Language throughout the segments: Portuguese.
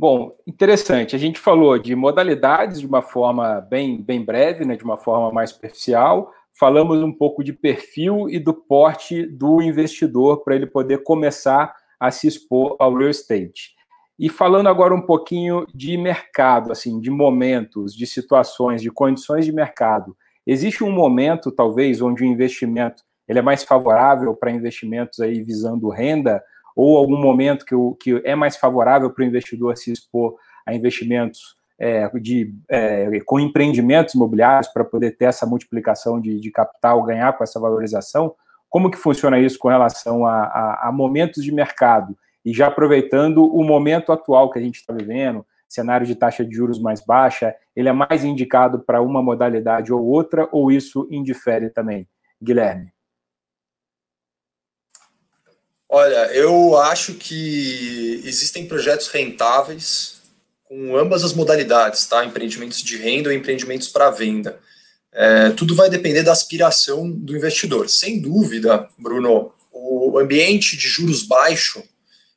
Bom, interessante. A gente falou de modalidades de uma forma bem, bem breve, né, de uma forma mais superficial. Falamos um pouco de perfil e do porte do investidor para ele poder começar a se expor ao real estate. E falando agora um pouquinho de mercado, assim, de momentos, de situações, de condições de mercado. Existe um momento, talvez, onde o investimento ele é mais favorável para investimentos aí visando renda ou algum momento que, o, que é mais favorável para o investidor se expor a investimentos é, de, é, com empreendimentos imobiliários para poder ter essa multiplicação de, de, capital, ganhar com essa valorização? Como que funciona isso com relação a, a, a momentos de mercado? E já aproveitando o momento atual que a gente está vivendo, cenário de taxa de juros mais baixa, ele é mais indicado para uma modalidade ou outra, ou isso indifere também? Guilherme. Olha, eu acho que existem projetos rentáveis com ambas as modalidades, tá? Empreendimentos de renda ou empreendimentos para venda. É, tudo vai depender da aspiração do investidor. Sem dúvida, Bruno, o ambiente de juros baixo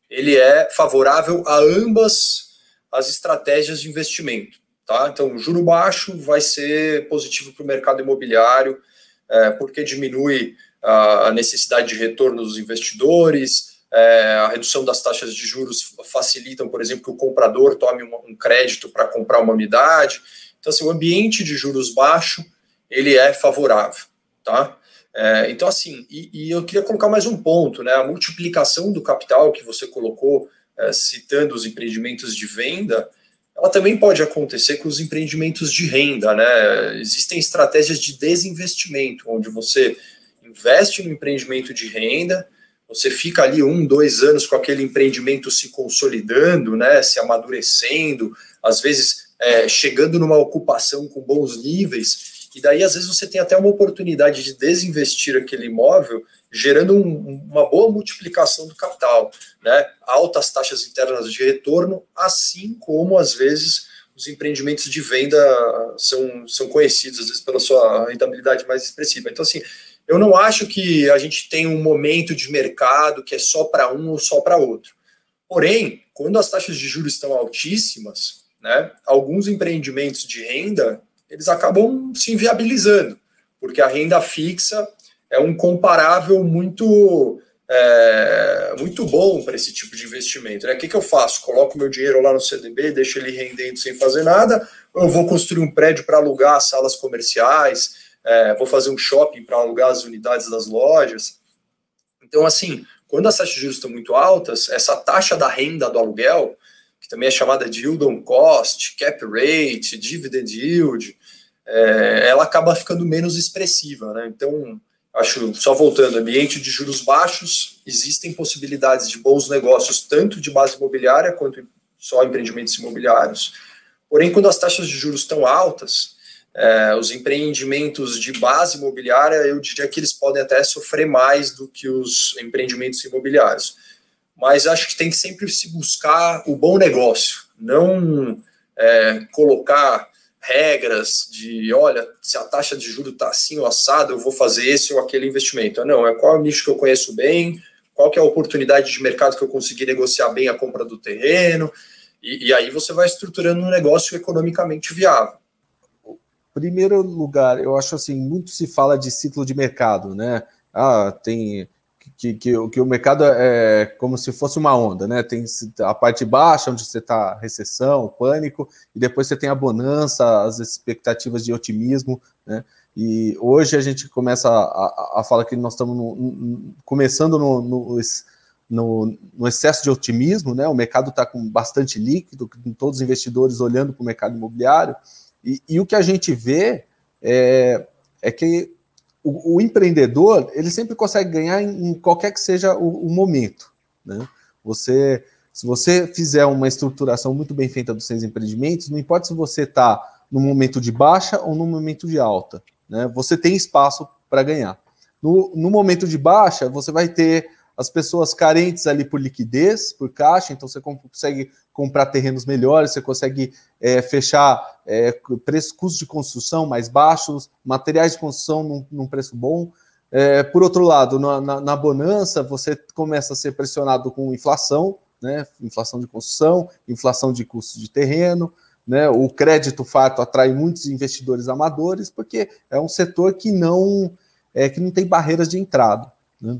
ele é favorável a ambas as estratégias de investimento. Tá? Então, juro baixo vai ser positivo para o mercado imobiliário, é, porque diminui a necessidade de retorno dos investidores, é, a redução das taxas de juros facilitam, por exemplo, que o comprador tome um, crédito para comprar uma unidade. Então, assim, o ambiente de juros baixo, ele é favorável, tá? É, então, assim, e, e, eu queria colocar mais um ponto, né? A multiplicação do capital que você colocou, é, citando os empreendimentos de venda, ela também pode acontecer com os empreendimentos de renda, né? Existem estratégias de desinvestimento, onde você investe no empreendimento de renda, você fica ali um, dois anos com aquele empreendimento se consolidando, né, se amadurecendo, às vezes é, chegando numa ocupação com bons níveis, e daí às vezes você tem até uma oportunidade de desinvestir aquele imóvel, gerando um, uma boa multiplicação do capital, né, altas taxas internas de retorno, assim como às vezes os empreendimentos de venda são, são conhecidos às vezes pela sua rentabilidade mais expressiva. Então assim, eu não acho que a gente tem um momento de mercado que é só para um ou só para outro. Porém, quando as taxas de juros estão altíssimas, né, alguns empreendimentos de renda eles acabam se inviabilizando, porque a renda fixa é um comparável muito é, muito bom para esse tipo de investimento. Né? O que, que eu faço? Coloco meu dinheiro lá no CDB, deixo ele rendendo sem fazer nada, ou eu vou construir um prédio para alugar salas comerciais, é, vou fazer um shopping para alugar as unidades das lojas. Então, assim, quando as taxas de juros estão muito altas, essa taxa da renda do aluguel, que também é chamada de yield on cost, cap rate, dividend yield, é, ela acaba ficando menos expressiva. Né? Então, acho, só voltando, ambiente de juros baixos, existem possibilidades de bons negócios, tanto de base imobiliária quanto só empreendimentos imobiliários. Porém, quando as taxas de juros estão altas, é, os empreendimentos de base imobiliária, eu diria que eles podem até sofrer mais do que os empreendimentos imobiliários. Mas acho que tem que sempre se buscar o bom negócio, não é, colocar regras de, olha, se a taxa de juros está assim ou assado, eu vou fazer esse ou aquele investimento. Não, é qual é o nicho que eu conheço bem, qual que é a oportunidade de mercado que eu consegui negociar bem a compra do terreno, e, e aí você vai estruturando um negócio economicamente viável. Primeiro lugar, eu acho assim, muito se fala de ciclo de mercado, né? Ah, tem que, que, que o mercado é como se fosse uma onda, né? Tem a parte baixa, onde você está recessão, pânico, e depois você tem a bonança, as expectativas de otimismo, né? E hoje a gente começa a, a, a falar que nós estamos no, no, começando no, no, no, excesso de otimismo, né? O mercado está com bastante líquido, todos os investidores olhando para o mercado imobiliário, e, e, o que a gente vê é, é que o, o, empreendedor ele sempre consegue ganhar em, em qualquer que seja o, o, momento. Né? Você, se você fizer uma estruturação muito bem feita dos seus empreendimentos, não importa se você está no momento de baixa ou no momento de alta, né? você tem espaço para ganhar. No, no momento de baixa, você vai ter as pessoas carentes ali por liquidez, por caixa, então você consegue comprar terrenos melhores, você consegue é, fechar é, preço, custos de construção mais baixos, materiais de construção num, num preço bom. É, por outro lado, na, na, na, bonança, você começa a ser pressionado com inflação, né? Inflação de construção, inflação de custo de terreno, né? O crédito fato atrai muitos investidores amadores, porque é um setor que não é que não tem barreiras de entrada. Né?